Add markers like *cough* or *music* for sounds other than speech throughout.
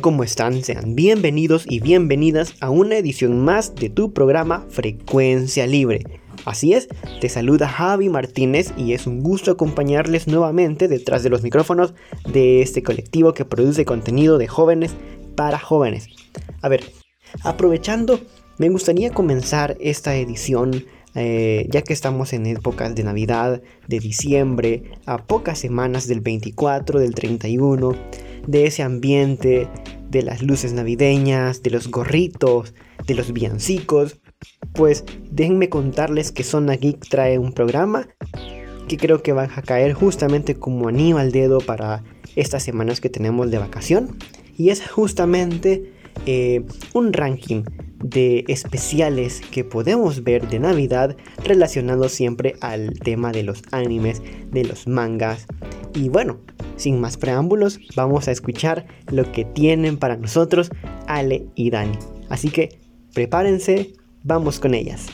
¿Cómo están? Sean bienvenidos y bienvenidas a una edición más de tu programa Frecuencia Libre. Así es, te saluda Javi Martínez y es un gusto acompañarles nuevamente detrás de los micrófonos de este colectivo que produce contenido de jóvenes para jóvenes. A ver, aprovechando, me gustaría comenzar esta edición eh, ya que estamos en épocas de Navidad, de diciembre, a pocas semanas del 24, del 31, de ese ambiente, de las luces navideñas, de los gorritos, de los villancicos, pues déjenme contarles que Zona Geek trae un programa que creo que va a caer justamente como anillo al dedo para estas semanas que tenemos de vacación. Y es justamente eh, un ranking de especiales que podemos ver de Navidad relacionados siempre al tema de los animes, de los mangas. Y bueno, sin más preámbulos, vamos a escuchar lo que tienen para nosotros Ale y Dani. Así que prepárense, Vamos con ellas.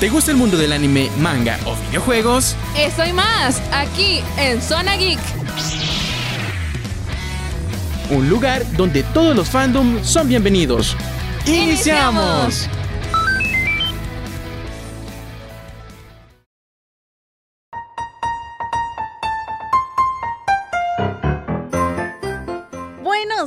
¿Te gusta el mundo del anime, manga o videojuegos? Eso y más, aquí en Zona Geek. Un lugar donde todos los fandoms son bienvenidos. ¡Iniciamos!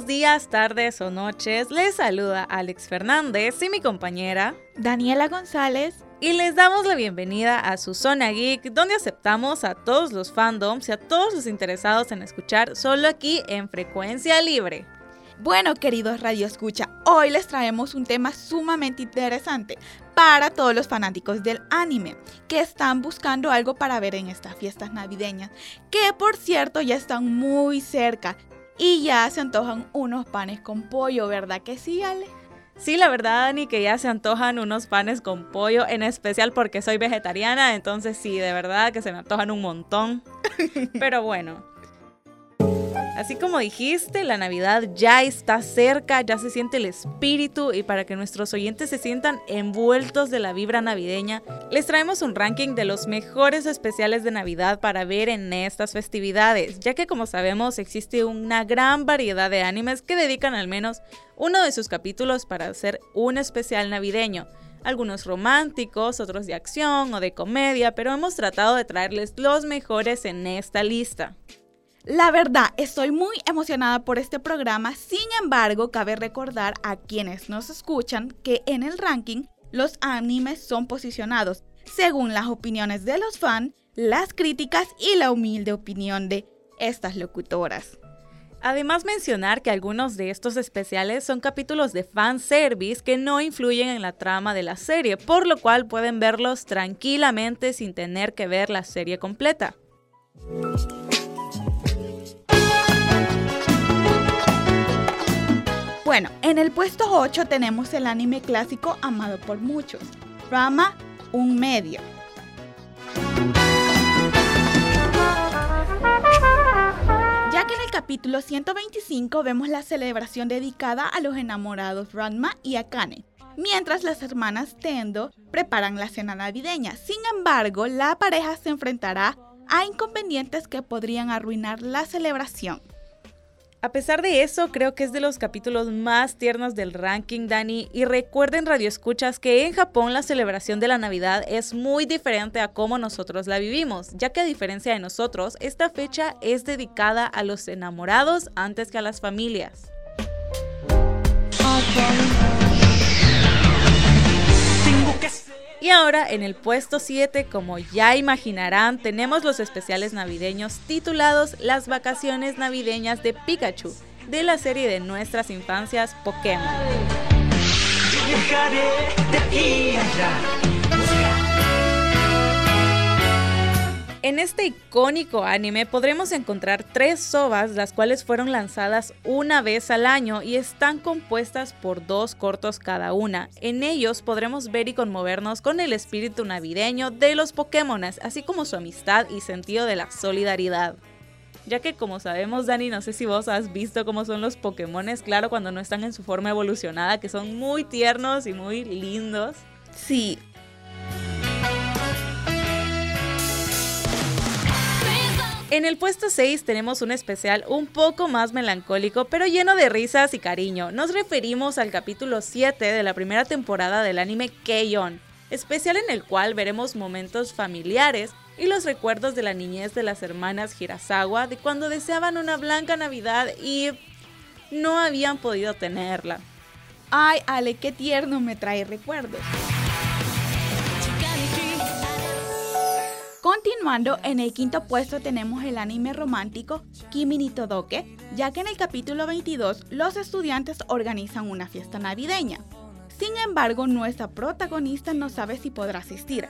días, tardes o noches. Les saluda Alex Fernández y mi compañera Daniela González. Y les damos la bienvenida a su Zona Geek, donde aceptamos a todos los fandoms y a todos los interesados en escuchar solo aquí en Frecuencia Libre. Bueno, queridos Radio Escucha, hoy les traemos un tema sumamente interesante para todos los fanáticos del anime que están buscando algo para ver en estas fiestas navideñas, que por cierto ya están muy cerca y ya se antojan unos panes con pollo, ¿verdad que sí, Ale? Sí, la verdad, Dani, que ya se antojan unos panes con pollo, en especial porque soy vegetariana, entonces sí, de verdad que se me antojan un montón. *laughs* Pero bueno, Así como dijiste, la Navidad ya está cerca, ya se siente el espíritu y para que nuestros oyentes se sientan envueltos de la vibra navideña, les traemos un ranking de los mejores especiales de Navidad para ver en estas festividades, ya que como sabemos existe una gran variedad de animes que dedican al menos uno de sus capítulos para hacer un especial navideño algunos románticos, otros de acción o de comedia, pero hemos tratado de traerles los mejores en esta lista. La verdad, estoy muy emocionada por este programa, sin embargo, cabe recordar a quienes nos escuchan que en el ranking los animes son posicionados según las opiniones de los fans, las críticas y la humilde opinión de estas locutoras. Además mencionar que algunos de estos especiales son capítulos de fanservice que no influyen en la trama de la serie, por lo cual pueden verlos tranquilamente sin tener que ver la serie completa. Bueno, en el puesto 8 tenemos el anime clásico amado por muchos, Rama, un medio. Ya que en el capítulo 125 vemos la celebración dedicada a los enamorados Ranma y Akane, mientras las hermanas Tendo preparan la cena navideña. Sin embargo, la pareja se enfrentará a inconvenientes que podrían arruinar la celebración. A pesar de eso, creo que es de los capítulos más tiernos del ranking, Dani. Y recuerden, Radio Escuchas, que en Japón la celebración de la Navidad es muy diferente a cómo nosotros la vivimos, ya que a diferencia de nosotros, esta fecha es dedicada a los enamorados antes que a las familias. Y ahora en el puesto 7, como ya imaginarán, tenemos los especiales navideños titulados Las vacaciones navideñas de Pikachu, de la serie de nuestras infancias Pokémon. En este icónico anime podremos encontrar tres sobas, las cuales fueron lanzadas una vez al año y están compuestas por dos cortos cada una. En ellos podremos ver y conmovernos con el espíritu navideño de los Pokémon, así como su amistad y sentido de la solidaridad. Ya que como sabemos, Dani, no sé si vos has visto cómo son los Pokémon, claro, cuando no están en su forma evolucionada, que son muy tiernos y muy lindos. Sí, En el puesto 6 tenemos un especial un poco más melancólico, pero lleno de risas y cariño. Nos referimos al capítulo 7 de la primera temporada del anime Keion, especial en el cual veremos momentos familiares y los recuerdos de la niñez de las hermanas Hirasawa de cuando deseaban una blanca Navidad y no habían podido tenerla. Ay, Ale, qué tierno me trae recuerdos. Continuando, en el quinto puesto tenemos el anime romántico Kimi ni Todoke, ya que en el capítulo 22 los estudiantes organizan una fiesta navideña. Sin embargo, nuestra protagonista no sabe si podrá asistir.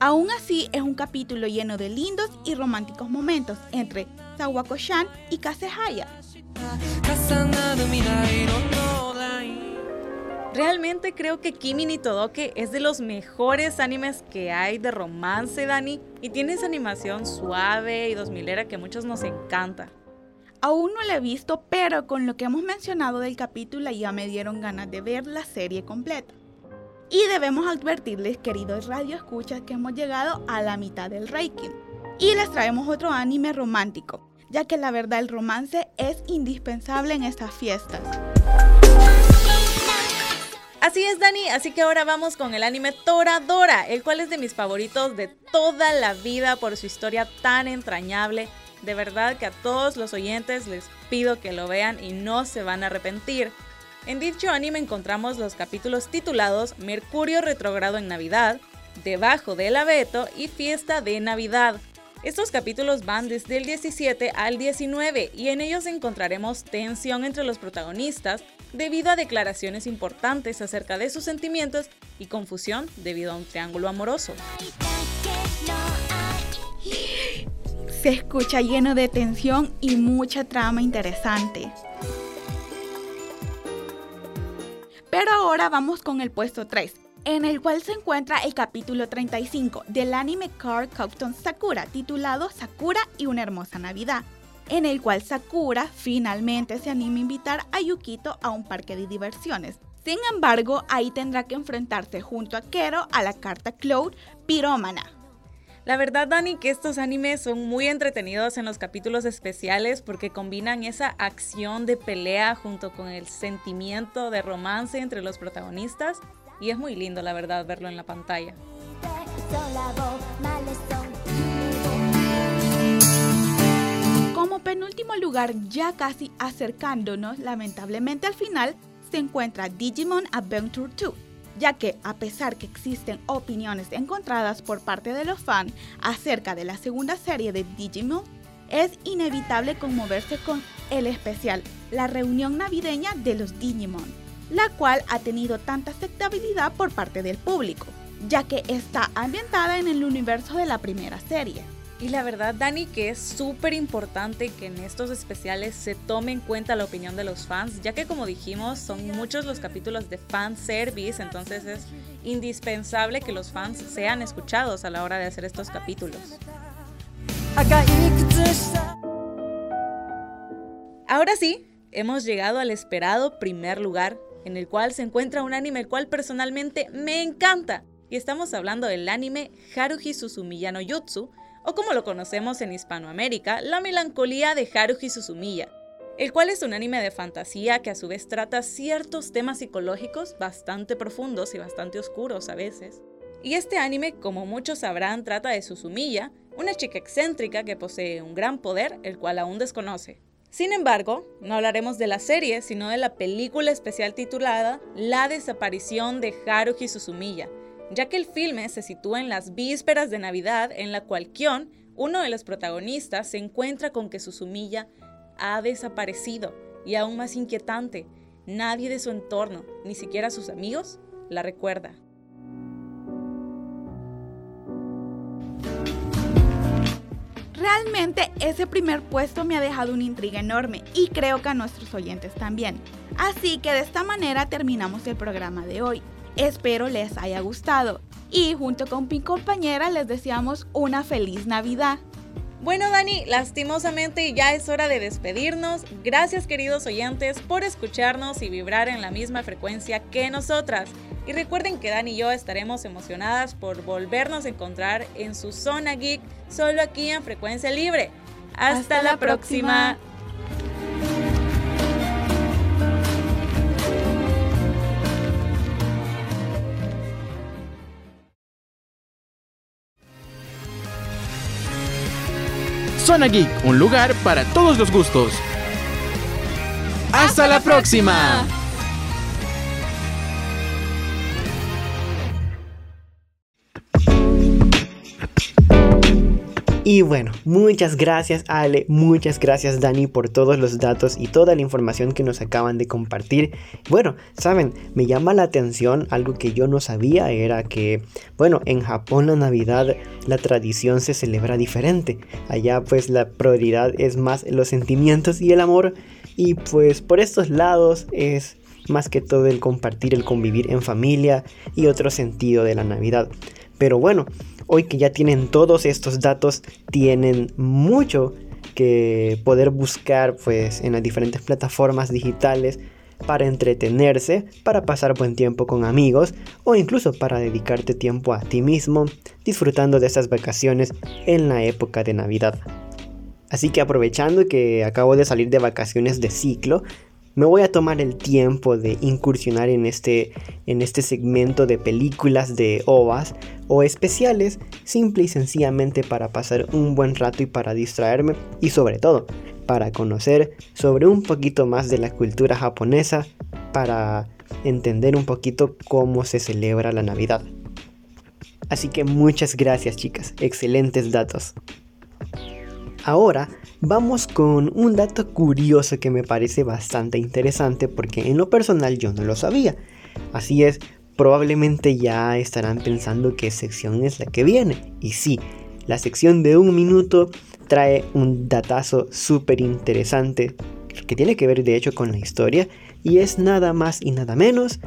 Aún así, es un capítulo lleno de lindos y románticos momentos entre Sawako-chan y Kasehaya. Realmente creo que Kimi ni Todoke es de los mejores animes que hay de romance, Dani, y tiene esa animación suave y dos milera que a muchos nos encanta. Aún no la he visto, pero con lo que hemos mencionado del capítulo ya me dieron ganas de ver la serie completa. Y debemos advertirles, queridos radio escuchas, que hemos llegado a la mitad del ranking. Y les traemos otro anime romántico, ya que la verdad el romance es indispensable en estas fiestas. Así es, Dani, así que ahora vamos con el anime Toradora, el cual es de mis favoritos de toda la vida por su historia tan entrañable. De verdad que a todos los oyentes les pido que lo vean y no se van a arrepentir. En dicho anime encontramos los capítulos titulados Mercurio retrogrado en Navidad, Debajo del abeto y Fiesta de Navidad. Estos capítulos van desde el 17 al 19 y en ellos encontraremos tensión entre los protagonistas, debido a declaraciones importantes acerca de sus sentimientos y confusión debido a un triángulo amoroso. Se escucha lleno de tensión y mucha trama interesante. Pero ahora vamos con el puesto 3, en el cual se encuentra el capítulo 35 del anime Card Captain Sakura, titulado Sakura y una hermosa Navidad en el cual Sakura finalmente se anima a invitar a Yukito a un parque de diversiones. Sin embargo, ahí tendrá que enfrentarse junto a Kero a la carta Cloud Pirómana. La verdad, Dani, que estos animes son muy entretenidos en los capítulos especiales porque combinan esa acción de pelea junto con el sentimiento de romance entre los protagonistas y es muy lindo, la verdad, verlo en la pantalla. Como penúltimo lugar, ya casi acercándonos lamentablemente al final, se encuentra Digimon Adventure 2, ya que a pesar que existen opiniones encontradas por parte de los fans acerca de la segunda serie de Digimon, es inevitable conmoverse con el especial, la reunión navideña de los Digimon, la cual ha tenido tanta aceptabilidad por parte del público, ya que está ambientada en el universo de la primera serie. Y la verdad, Dani, que es súper importante que en estos especiales se tome en cuenta la opinión de los fans, ya que como dijimos, son muchos los capítulos de fan service, entonces es indispensable que los fans sean escuchados a la hora de hacer estos capítulos. Ahora sí, hemos llegado al esperado primer lugar, en el cual se encuentra un anime el cual personalmente me encanta. Y estamos hablando del anime Haruhi Suzumiya no Jutsu, o como lo conocemos en Hispanoamérica, La melancolía de Haruhi Suzumiya, el cual es un anime de fantasía que a su vez trata ciertos temas psicológicos bastante profundos y bastante oscuros a veces. Y este anime, como muchos sabrán, trata de Suzumiya, una chica excéntrica que posee un gran poder, el cual aún desconoce. Sin embargo, no hablaremos de la serie, sino de la película especial titulada La desaparición de Haruhi Suzumiya, ya que el filme se sitúa en las vísperas de Navidad, en la cual Kion, uno de los protagonistas, se encuentra con que su sumilla ha desaparecido y aún más inquietante, nadie de su entorno, ni siquiera sus amigos, la recuerda. Realmente ese primer puesto me ha dejado una intriga enorme y creo que a nuestros oyentes también. Así que de esta manera terminamos el programa de hoy. Espero les haya gustado y junto con mi compañera les deseamos una feliz Navidad. Bueno, Dani, lastimosamente ya es hora de despedirnos. Gracias, queridos oyentes, por escucharnos y vibrar en la misma frecuencia que nosotras. Y recuerden que Dani y yo estaremos emocionadas por volvernos a encontrar en su zona geek solo aquí en Frecuencia Libre. Hasta, la, próxima. Zona Geek, un lugar para todos los gustos. ¡Hasta, la, próxima! Y bueno, muchas gracias Ale, muchas gracias Dani por todos los datos y toda la información que nos acaban de compartir. Bueno, saben, me llama la atención algo que yo no sabía, era que, bueno, en Japón la Navidad la tradición se celebra diferente. Allá pues la prioridad es más los sentimientos y el amor y pues por estos lados es más que todo el compartir, el convivir en familia y otro sentido de la Navidad. Pero bueno, hoy que ya tienen todos estos datos, tienen mucho que poder buscar pues en las diferentes plataformas digitales para entretenerse, para pasar buen tiempo con amigos o incluso para dedicarte tiempo a ti mismo disfrutando de estas vacaciones en la época de Navidad. Así que aprovechando que acabo de salir de vacaciones de ciclo, me voy a tomar el tiempo de incursionar en este, en este segmento de películas de ovas o especiales, simple y sencillamente para pasar un buen rato y para distraerme y sobre todo para conocer sobre un poquito más de la cultura japonesa, para entender un poquito cómo se celebra la Navidad. Así que muchas gracias chicas, excelentes datos. Ahora vamos con un dato curioso que me parece bastante interesante porque en lo personal yo no lo sabía. Así es, probablemente ya estarán pensando qué sección es la que viene. Y sí, la sección de un minuto trae un datazo súper interesante que tiene que ver de hecho con la historia y es nada más y nada menos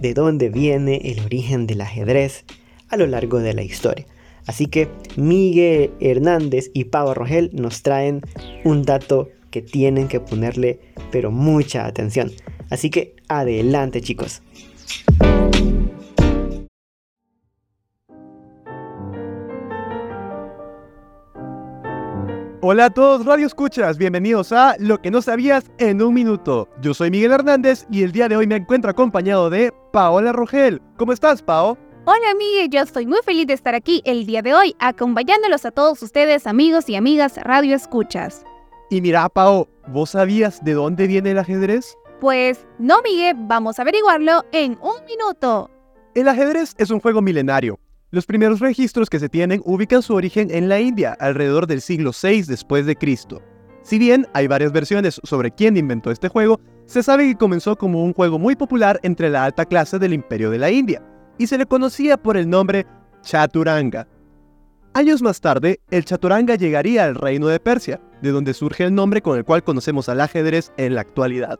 de dónde viene el origen del ajedrez a lo largo de la historia. Así que Miguel Hernández y Pau Rogel nos traen un dato que tienen que ponerle pero mucha atención. Así que adelante chicos. Hola a todos Radio Escuchas, bienvenidos a Lo que no sabías en un minuto. Yo soy Miguel Hernández y el día de hoy me encuentro acompañado de Paola Rogel. ¿Cómo estás, Pao? Hola Miguel, yo estoy muy feliz de estar aquí el día de hoy, acompañándolos a todos ustedes, amigos y amigas Radio Escuchas. Y mira, Pao, ¿vos sabías de dónde viene el ajedrez? Pues no, Miguel, vamos a averiguarlo en un minuto. El ajedrez es un juego milenario. Los primeros registros que se tienen ubican su origen en la India, alrededor del siglo VI después de Cristo. Si bien hay varias versiones sobre quién inventó este juego, se sabe que comenzó como un juego muy popular entre la alta clase del Imperio de la India y se le conocía por el nombre Chaturanga. Años más tarde, el Chaturanga llegaría al reino de Persia, de donde surge el nombre con el cual conocemos al ajedrez en la actualidad.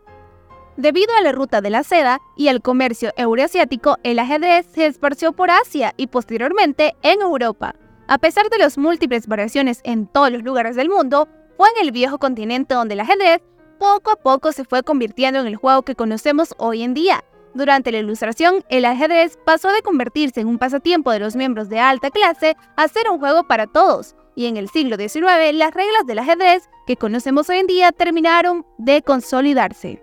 Debido a la ruta de la seda y al comercio euroasiático, el ajedrez se esparció por Asia y posteriormente en Europa. A pesar de las múltiples variaciones en todos los lugares del mundo, fue en el viejo continente donde el ajedrez poco a poco se fue convirtiendo en el juego que conocemos hoy en día, durante la Ilustración, el ajedrez pasó de convertirse en un pasatiempo de los miembros de alta clase a ser un juego para todos, y en el siglo XIX las reglas del ajedrez que conocemos hoy en día terminaron de consolidarse.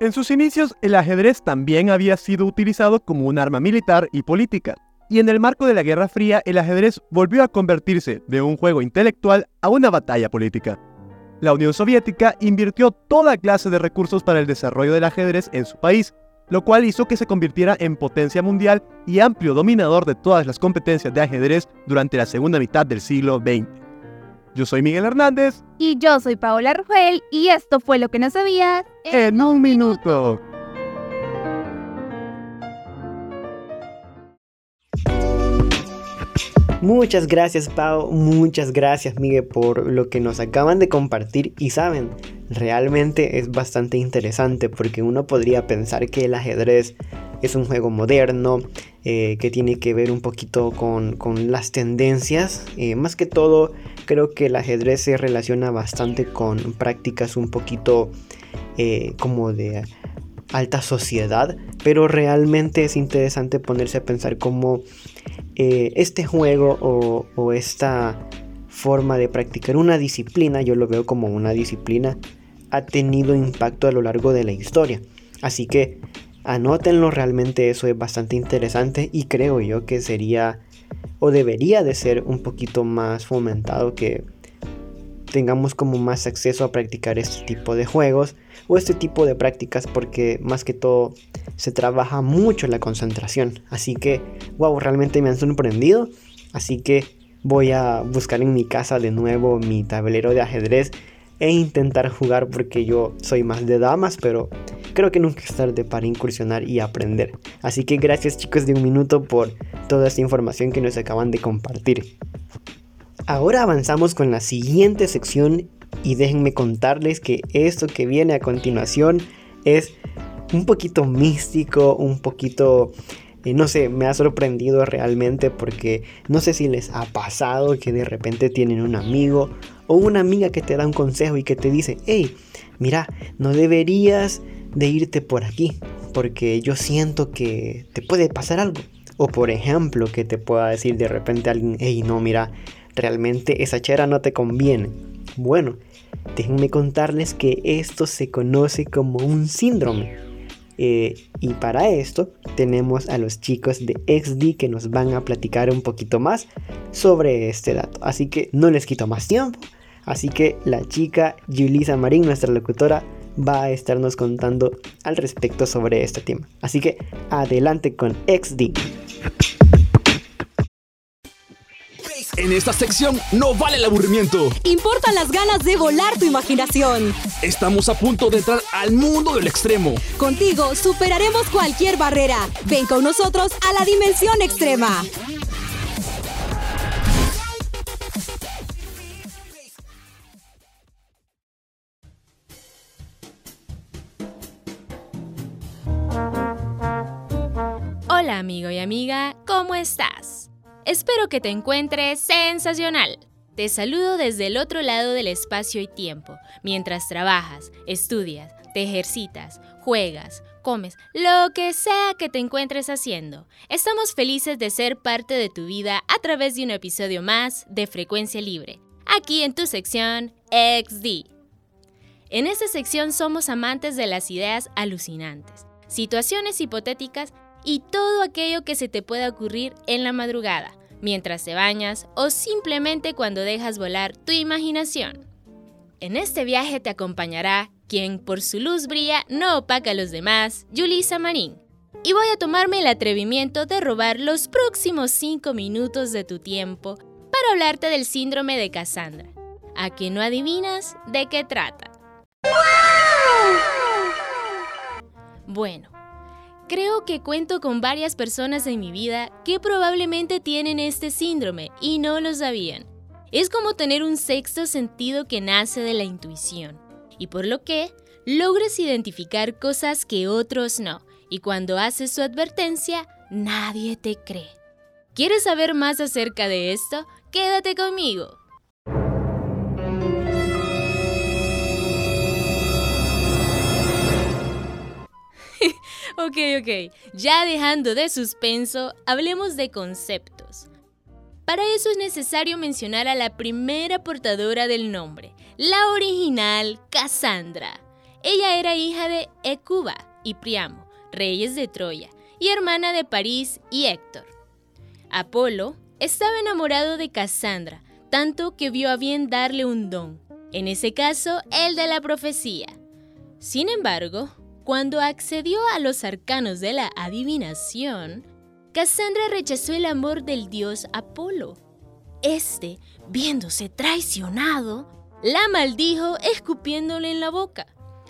En sus inicios, el ajedrez también había sido utilizado como un arma militar y política, y en el marco de la Guerra Fría el ajedrez volvió a convertirse de un juego intelectual a una batalla política. La Unión Soviética invirtió toda clase de recursos para el desarrollo del ajedrez en su país, lo cual hizo que se convirtiera en potencia mundial y amplio dominador de todas las competencias de ajedrez durante la segunda mitad del siglo XX. Yo soy Miguel Hernández. Y yo soy Paola Rugel y esto fue lo que no sabías en un minuto. Muchas gracias Pau, muchas gracias Miguel por lo que nos acaban de compartir y saben, realmente es bastante interesante porque uno podría pensar que el ajedrez es un juego moderno eh, que tiene que ver un poquito con, las tendencias. Eh, más que todo creo que el ajedrez se relaciona bastante con prácticas un poquito eh, como de alta sociedad, pero realmente es interesante ponerse a pensar cómo este juego o, esta forma de practicar una disciplina, yo lo veo como una disciplina, ha tenido impacto a lo largo de la historia. Así que anótenlo, realmente eso es bastante interesante y creo yo que sería o debería de ser un poquito más fomentado que tengamos como más acceso a practicar este tipo de juegos o este tipo de prácticas porque más que todo se trabaja mucho la concentración. Así que, wow, realmente me han sorprendido. Así que voy a buscar en mi casa de nuevo mi tablero de ajedrez e intentar jugar porque yo soy más de damas, pero creo que nunca es tarde para incursionar y aprender. Así que gracias chicos de un minuto por toda esta información que nos acaban de compartir. Ahora avanzamos con la siguiente sección y déjenme contarles que esto que viene a continuación es un poquito místico, un poquito, eh, no sé, me ha sorprendido realmente porque no sé si les ha pasado que de repente tienen un amigo o una amiga que te da un consejo y que te dice, hey, mira, no deberías de irte por aquí porque yo siento que te puede pasar algo. O por ejemplo, que te pueda decir de repente alguien, hey, no, mira, realmente esa chera no te conviene. Bueno, déjenme contarles que esto se conoce como un síndrome. Eh, y para esto tenemos a los chicos de XD que nos van a platicar un poquito más sobre este dato. Así que no les quito más tiempo. Así que la chica Julisa Marín, nuestra locutora, va a estarnos contando al respecto sobre este tema. Así que adelante con XD. En esta sección no vale el aburrimiento. Importan las ganas de volar tu imaginación. Estamos a punto de entrar al mundo del extremo. Contigo superaremos cualquier barrera. Ven con nosotros a la dimensión extrema. Hola amigo y amiga, ¿cómo estás? Espero que te encuentres sensacional. Te saludo desde el otro lado del espacio y tiempo, mientras trabajas, estudias, te ejercitas, juegas, comes, lo que sea que te encuentres haciendo. Estamos felices de ser parte de tu vida a través de un episodio más de Frecuencia Libre, aquí en tu sección XD. En esta sección somos amantes de las ideas alucinantes, situaciones hipotéticas y todo aquello que se te pueda ocurrir en la madrugada mientras te bañas o simplemente cuando dejas volar tu imaginación. En este viaje te acompañará quien por su luz brilla no opaca a los demás, Yulisa Marín. Y voy a tomarme el atrevimiento de robar los próximos 5 minutos de tu tiempo para hablarte del síndrome de Cassandra. ¿A que no adivinas de qué trata? Bueno, Creo que cuento con varias personas en mi vida que probablemente tienen este síndrome y no lo sabían. Es como tener un sexto sentido que nace de la intuición, y por lo que logras identificar cosas que otros no, y cuando haces su advertencia, nadie te cree. ¿Quieres saber más acerca de esto? Quédate conmigo. Ok, ok. Ya dejando de suspenso, hablemos de conceptos. Para eso es necesario mencionar a la primera portadora del nombre, la original Cassandra. Ella era hija de Ecuba y Priamo, reyes de Troya, y hermana de París y Héctor. Apolo estaba enamorado de Cassandra, tanto que vio a bien darle un don, en ese caso el de la profecía. Sin embargo, cuando accedió a los arcanos de la adivinación, Cassandra rechazó el amor del dios Apolo. Este, viéndose traicionado, la maldijo escupiéndole en la boca.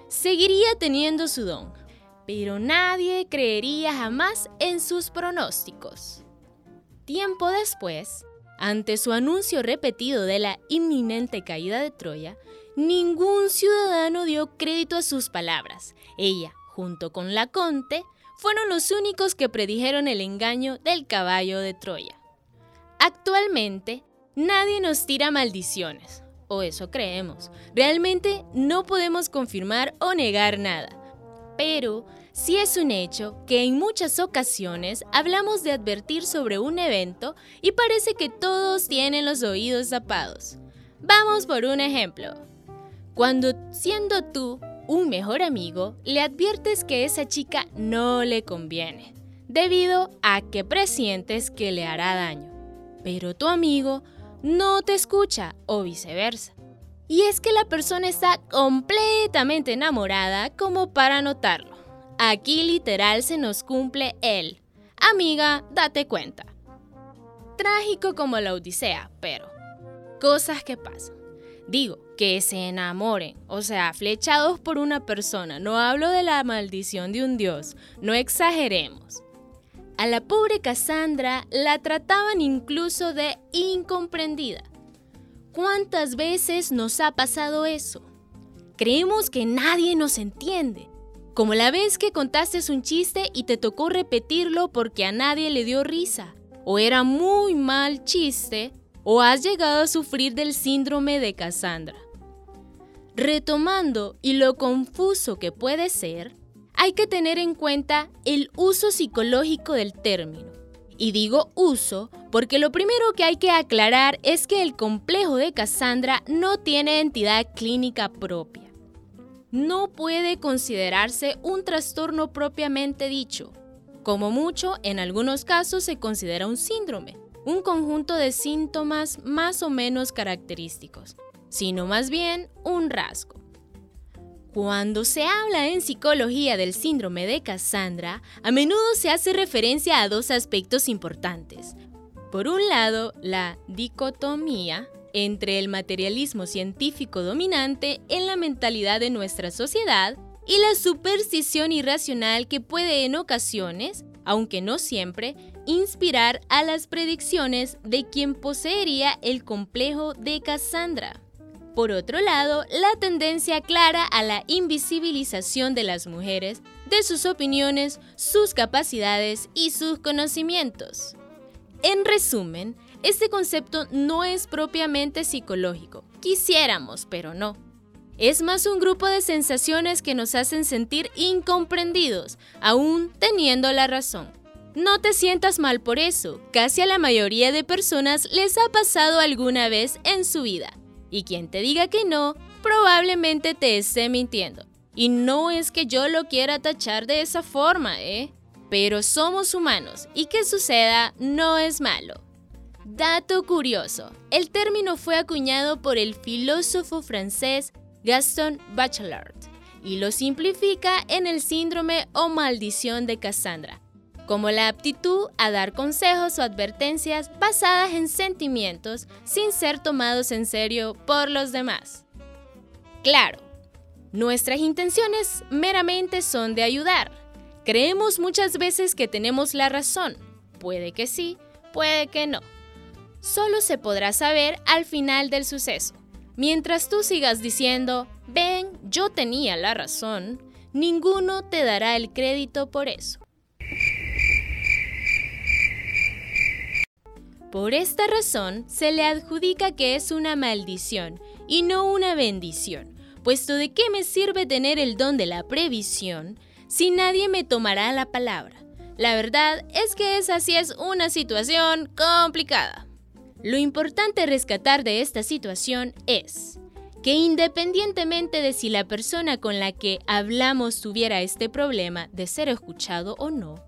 Seguiría teniendo su don, pero nadie creería jamás en sus pronósticos. Tiempo después, Ante su anuncio repetido de la inminente caída de Troya, ningún ciudadano dio crédito a sus palabras. Ella, junto con Laconte, fueron los únicos que predijeron el engaño del caballo de Troya. Actualmente, nadie nos tira maldiciones, o eso creemos. Realmente no podemos confirmar o negar nada. Pero sí es un hecho que en muchas ocasiones hablamos de advertir sobre un evento y parece que todos tienen los oídos tapados. Vamos por un ejemplo. Cuando siendo tú un mejor amigo, le adviertes que esa chica no le conviene, debido a que presientes que le hará daño. Pero tu amigo no te escucha o viceversa. Y es que la persona está completamente enamorada como para notarlo. Aquí literal se nos cumple el, amiga, date cuenta. Trágico como la Odisea, pero cosas que pasan. Digo, que se enamoren, o sea, flechados por una persona. No hablo de la maldición de un dios, no exageremos. A la pobre Cassandra la trataban incluso de incomprendida. ¿Cuántas veces nos ha pasado eso? Creemos que nadie nos entiende. Como la vez que contaste un chiste y te tocó repetirlo porque a nadie le dio risa. O era muy mal chiste, o has llegado a sufrir del síndrome de Cassandra. Retomando y lo confuso que puede ser, hay que tener en cuenta el uso psicológico del término. Y digo uso porque lo primero que hay que aclarar es que el complejo de Cassandra no tiene entidad clínica propia. No puede considerarse un trastorno propiamente dicho. Como mucho, en algunos casos se considera un síndrome, un conjunto de síntomas más o menos característicos, sino más bien un rasgo. Cuando se habla en psicología del síndrome de Cassandra, a menudo se hace referencia a dos aspectos importantes. Por un lado, la dicotomía entre el materialismo científico dominante en la mentalidad de nuestra sociedad y la superstición irracional que puede en ocasiones, aunque no siempre, inspirar a las predicciones de quien poseería el complejo de Cassandra. Por otro lado, la tendencia clara a la invisibilización de las mujeres, de sus opiniones, sus capacidades y sus conocimientos. En resumen, este concepto no es propiamente psicológico. Quisiéramos, pero no. Es más un grupo de sensaciones que nos hacen sentir incomprendidos, aún teniendo la razón. No te sientas mal por eso, casi a la mayoría de personas les ha pasado alguna vez en su vida. Y quien te diga que no, probablemente te esté mintiendo. Y no es que yo lo quiera tachar de esa forma, ¿eh? Pero somos humanos y que suceda no es malo. Dato curioso, el término fue acuñado por el filósofo francés Gaston Bachelard y lo simplifica en el síndrome o maldición de Cassandra, como la aptitud a dar consejos o advertencias basadas en sentimientos sin ser tomados en serio por los demás. Claro, nuestras intenciones meramente son de ayudar. Creemos muchas veces que tenemos la razón. Puede que sí, puede que no. Solo se podrá saber al final del suceso. Mientras tú sigas diciendo, ven, yo tenía la razón, ninguno te dará el crédito por eso. Por esta razón, se le adjudica que es una maldición y no una bendición, puesto de qué me sirve tener el don de la previsión si nadie me tomará la palabra. La verdad es que esa sí es una situación complicada. Lo importante rescatar de esta situación es que independientemente de si la persona con la que hablamos tuviera este problema de ser escuchado o no,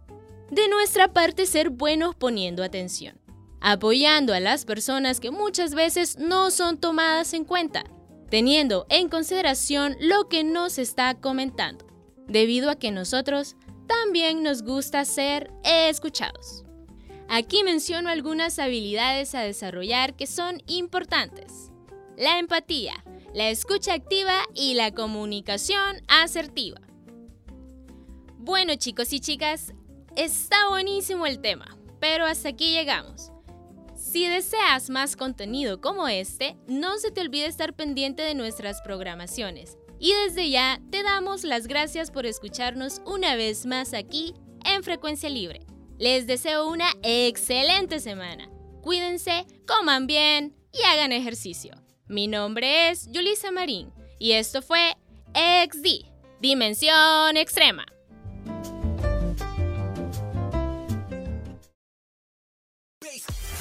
de nuestra parte ser buenos poniendo atención apoyando a las personas que muchas veces no son tomadas en cuenta, teniendo en consideración lo que nos está comentando, debido a que nosotros también nos gusta ser escuchados. Aquí menciono algunas habilidades a desarrollar que son importantes. La empatía, la escucha activa y la comunicación asertiva. Bueno chicos y chicas, está buenísimo el tema, pero hasta aquí llegamos. Si deseas más contenido como este, no se te olvide estar pendiente de nuestras programaciones. Y desde ya te damos las gracias por escucharnos una vez más aquí en Frecuencia Libre. Les deseo una excelente semana. Cuídense, coman bien y hagan ejercicio. Mi nombre es Yulisa Marín y esto fue XD, Dimensión Extrema.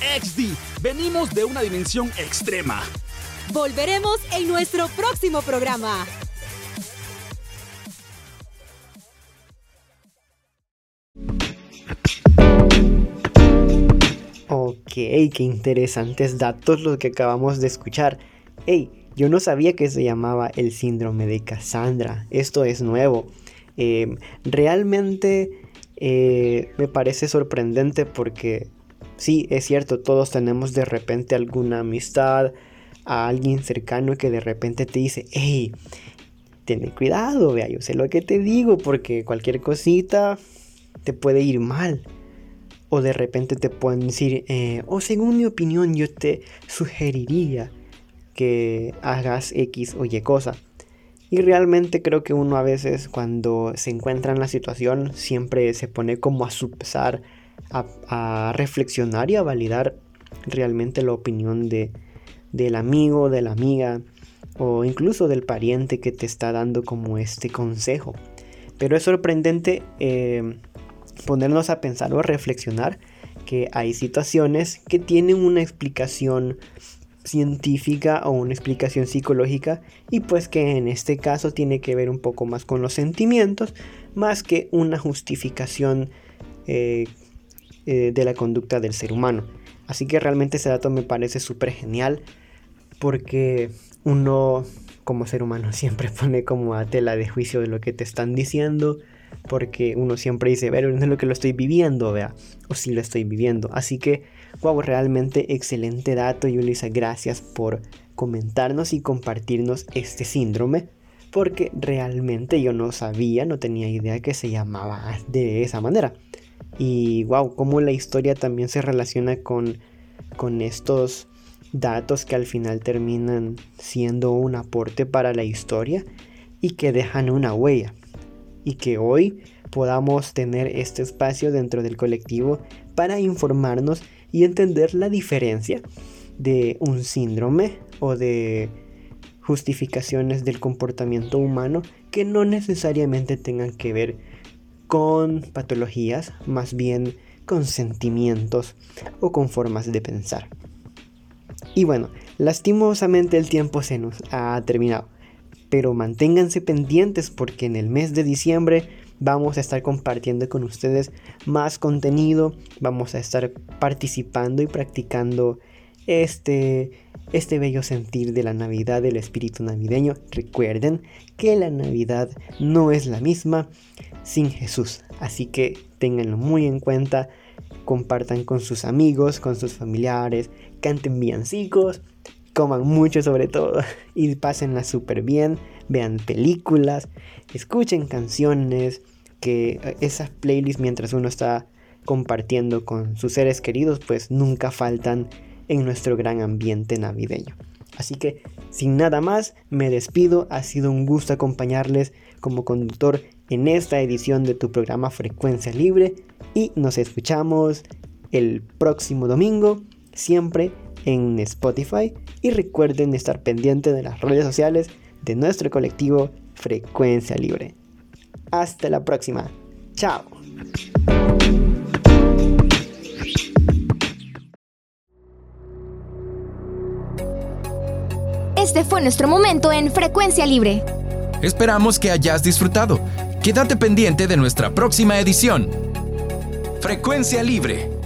XD, venimos de una dimensión extrema. Volveremos en nuestro próximo programa. Ok, qué interesantes datos los que acabamos de escuchar. Hey, yo no sabía que se llamaba el síndrome de Cassandra. Esto es nuevo. Eh, realmente eh, me parece sorprendente porque sí, es cierto, todos tenemos de repente alguna amistad, a alguien cercano que de repente te dice, hey, ten cuidado, vea, yo sé lo que te digo porque cualquier cosita te puede ir mal. O de repente te pueden decir, eh, o según mi opinión yo te sugeriría que hagas X o Y cosa. Y realmente creo que uno a veces cuando se encuentra en la situación siempre se pone como a su pesar, a, reflexionar y a validar realmente la opinión de, del amigo, de la amiga o incluso del pariente que te está dando como este consejo. Pero es sorprendente eh, ponernos a pensar o a reflexionar que hay situaciones que tienen una explicación científica o una explicación psicológica y pues que en este caso tiene que ver un poco más con los sentimientos más que una justificación eh, eh, de la conducta del ser humano. Así que realmente ese dato me parece súper genial porque uno como ser humano *laughs* siempre pone como a tela de juicio de lo que te están diciendo porque uno siempre dice, pero no es lo que lo estoy viviendo, vea, o si lo estoy viviendo. Así que, wow, realmente excelente dato, Yulisa, gracias por comentarnos y compartirnos este síndrome, porque realmente yo no sabía, no tenía idea que se llamaba de esa manera. Y wow, cómo la historia también se relaciona con, con estos datos que al final terminan siendo un aporte para la historia y que dejan una huella y que hoy podamos tener este espacio dentro del colectivo para informarnos y entender la diferencia de un síndrome o de justificaciones del comportamiento humano que no necesariamente tengan que ver con patologías, más bien con sentimientos o con formas de pensar. Y bueno, lastimosamente el tiempo se nos ha terminado pero manténganse pendientes porque en el mes de diciembre vamos a estar compartiendo con ustedes más contenido, vamos a estar participando y practicando este, este bello sentir de la Navidad, del espíritu navideño. Recuerden que la Navidad no es la misma sin Jesús, así que ténganlo muy en cuenta, compartan con sus amigos, con sus familiares, canten villancicos coman mucho sobre todo *laughs* y pásenla súper bien, vean películas, escuchen canciones, que esas playlists mientras uno está compartiendo con sus seres queridos pues nunca faltan en nuestro gran ambiente navideño. Así que sin nada más me despido, ha sido un gusto acompañarles como conductor en esta edición de tu programa Frecuencia Libre y nos escuchamos el próximo domingo siempre en Spotify y recuerden estar pendientes de las redes sociales de nuestro colectivo Frecuencia Libre. Hasta la próxima. Chao. Este fue nuestro momento en Frecuencia Libre. Esperamos que hayas disfrutado. Quédate pendiente de nuestra próxima edición. Frecuencia Libre